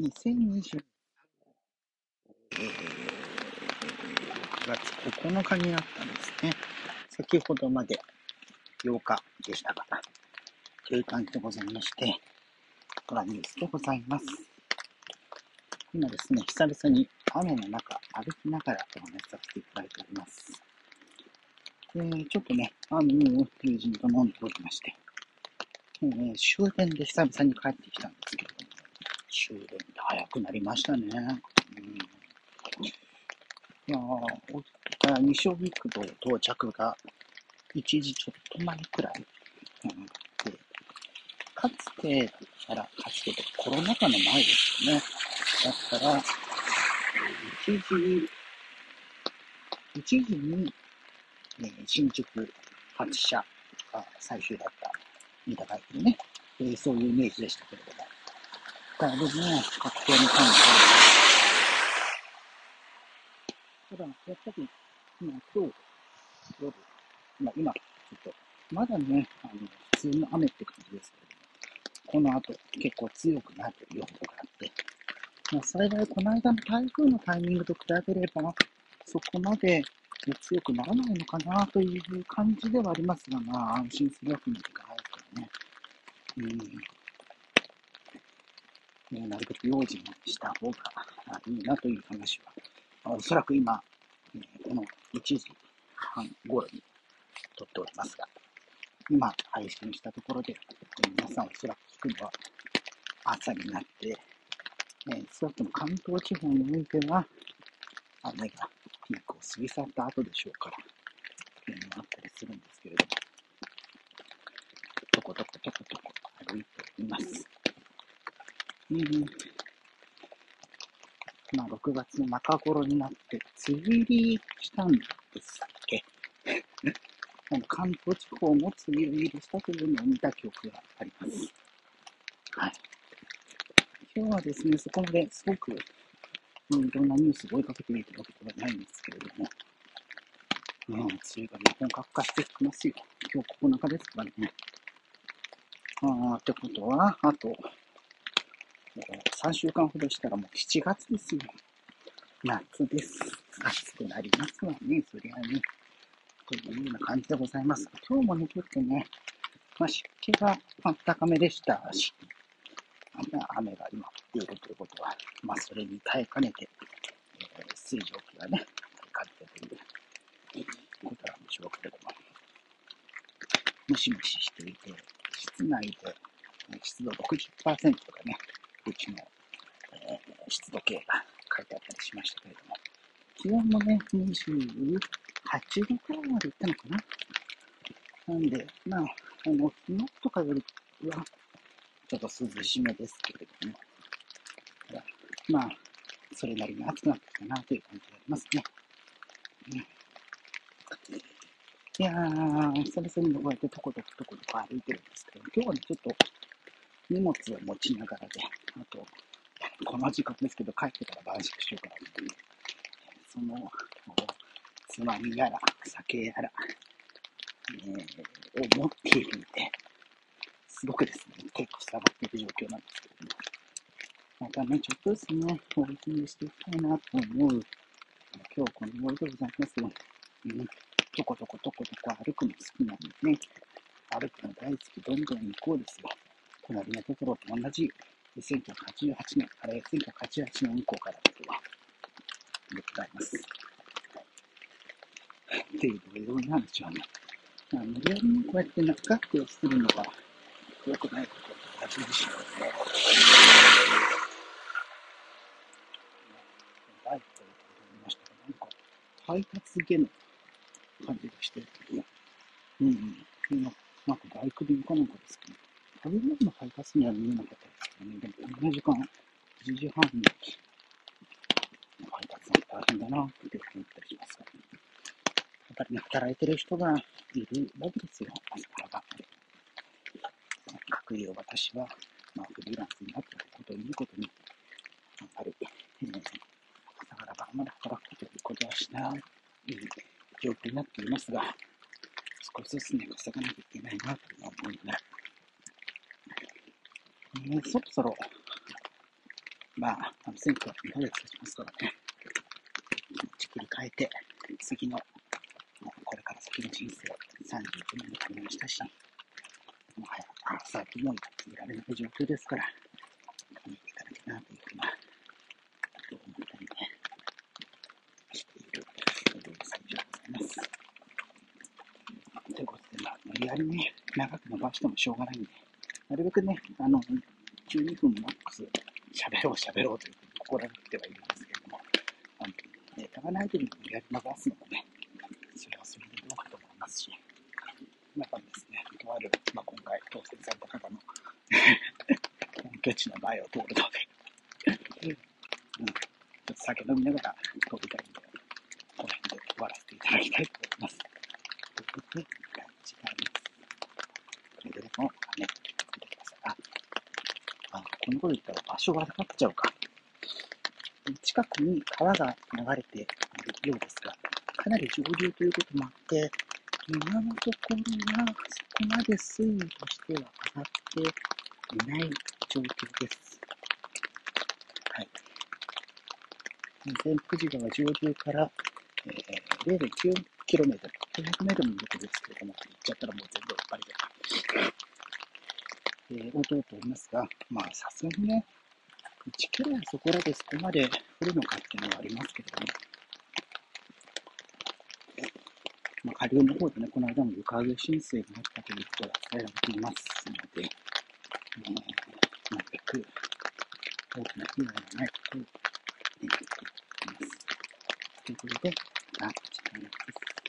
20209月9日になったんですね。先ほどまで8日でしたが、という感じでございまして、トラニュースでございます。今ですね、久々に雨の中歩きながらお話しさせていただいております。で、ちょっとね、あの、友人と飲んでおりまして、えー終電で久々に帰ってきたんですけど、終電って早くなりましたね。うんいやー、お西荻窪到着が1時ちょっと前くらい。うん、でかつて、あら、かつてとコロナ禍の前ですよね。だったら、えー1時、1時に、えー新宿発車が最終だったみたいでね、えそういうイメージでしたけれども。だいぶね、確定の感じがただ、やっぱり、今、今日、夜、まあ、今、ちょっと、まだね、あの、普通の雨って感じですけども、この後、結構強くなる予報があって、まあ、幸い、この間の台風のタイミングと比べれば、そこまで強くならないのかなという感じではありますが、まあ、安心するわけにはいかないからね。うん。ね、なるべく用心した方がいいなという話はおそらく今、えこの1時半頃に撮っておりますが、今配信したところで、えー皆さんおそらく聞くのは朝になって、えー少なくとも関東地方においては、雨がピークを過ぎ去った後でしょうから、というのがあったりするんですけれども、とことことことこ歩いております。うんまあ、6月の中頃になって、梅雨入りしたんですっけ？関東地方も梅雨入りしたというのを見た記憶があります。はい。今日はですね、そこまですごく、うん、いろんなニュースを追いかけてみるわけではないんですけれども、うん、梅雨がね、本格化してきますよ。今日9日ですからね。あーってことは、あと、3週間ほどしたらもう7月ですよ。夏です。暑くなりますわね、そりゃね。というような感じでございます。今日もね、ちょっとね、まあ、湿気がまあ高めでしたし、雨が今降っているということは、まあ、それに耐えかねて、えー水蒸気がね、耐えかねてということなんでしょうけども、ムシムシしていて、室内で湿度60%とかね、うちの、えー湿度計が書いてあったりしましたけれども、気温もね、28度くらいまでいったのかな。なんで、まあ、あの、昨日とかよりは、ちょっと涼しめですけれども、まあ、それなりに暑くなってきたなという感じがありますね。うんいやー、久々にこうやってとことことことこ歩いてるんですけど、今日はね、ちょっと荷物を持ちながらで、あと、この時間ですけど、帰ってから晩酌しようかなという、その、つまみやら、酒やら、えーを持っているので、すごくですね、結構下がっている状況なんですけども、またね、ちょっとずつね、ウォーキングしていきたいなと思う、今日この頃でございますよ。うん、とことことことこ歩くの好きなんでね、歩くの大好き、どんどん行こうですよ。隣のところと同じ、1988年、あれ、1988年以降からですよ。でございます。っていう、いうなんでしょうね。まあ、無理やりにこうやって長くするのが良くないことだと私自身はね、バイクということになりましたが、なんか配達下の感じがしてるけど、うんうん。ななんかバイク便かなんかですけど、ね食べ物の配達には見えなかったですけどね、でもこんな時間、1時半に配達なんて大変だなって思ったりしますから、やっぱりね、働いてる人がいるわけですよ、朝からが。各有私は、まあ、フリーランスになっていることをいいことに、やっぱり、えー朝から晩まで働くということはしない状況になっていますが、少しずつね、稼がなきゃいけないなというのは思いながら、えーそろそろ、まあ、あの選挙は2ヶ月経ちますからね、気持ち切り替えて、次の、これから先の人生、35年になりましたし、もはや先もいられない状況ですから、見ていかなきゃなというふうなこと思ったりね、している、そういう最初でございます。ということで、まあ、無理やりね、長く伸ばしてもしょうがないんで、なるべくね、あの、12分マックス喋ろう喋ろうというふうに心がけてはいるんですけれども、あのネタがない時に無理やり伸ばすのもね、それはそれでどうかと思いますし、やっぱりですね、とある、まあ、今回当選された方の本拠地の前を通るのでうん、ちょっと酒飲みながら通りたいんで、この辺で終わらせていただきたいと思います。ということで、感じがあります。くれぐれも、ね、見てください。あ、あこのこと言ったら場所が分かっちゃうか。近くに川が流れているようですが、かなり上流ということもあって、今のところはそこまで水位としては上がっていない状況です。はい。善福寺川上流から、えー、0.9km、900メートルのところですけれども、行っちゃったらもう全部バリで、えー、を通ておりますが、まあ、さすがにね、1キロそこらでそこまで降るのかっていうのはありますけどね。まあ、下流の方でね、この間も床上浸水があったということが伝えられていますので、えー、なるべく大きな被害がないことを願っています。ということで、また、こちらになります。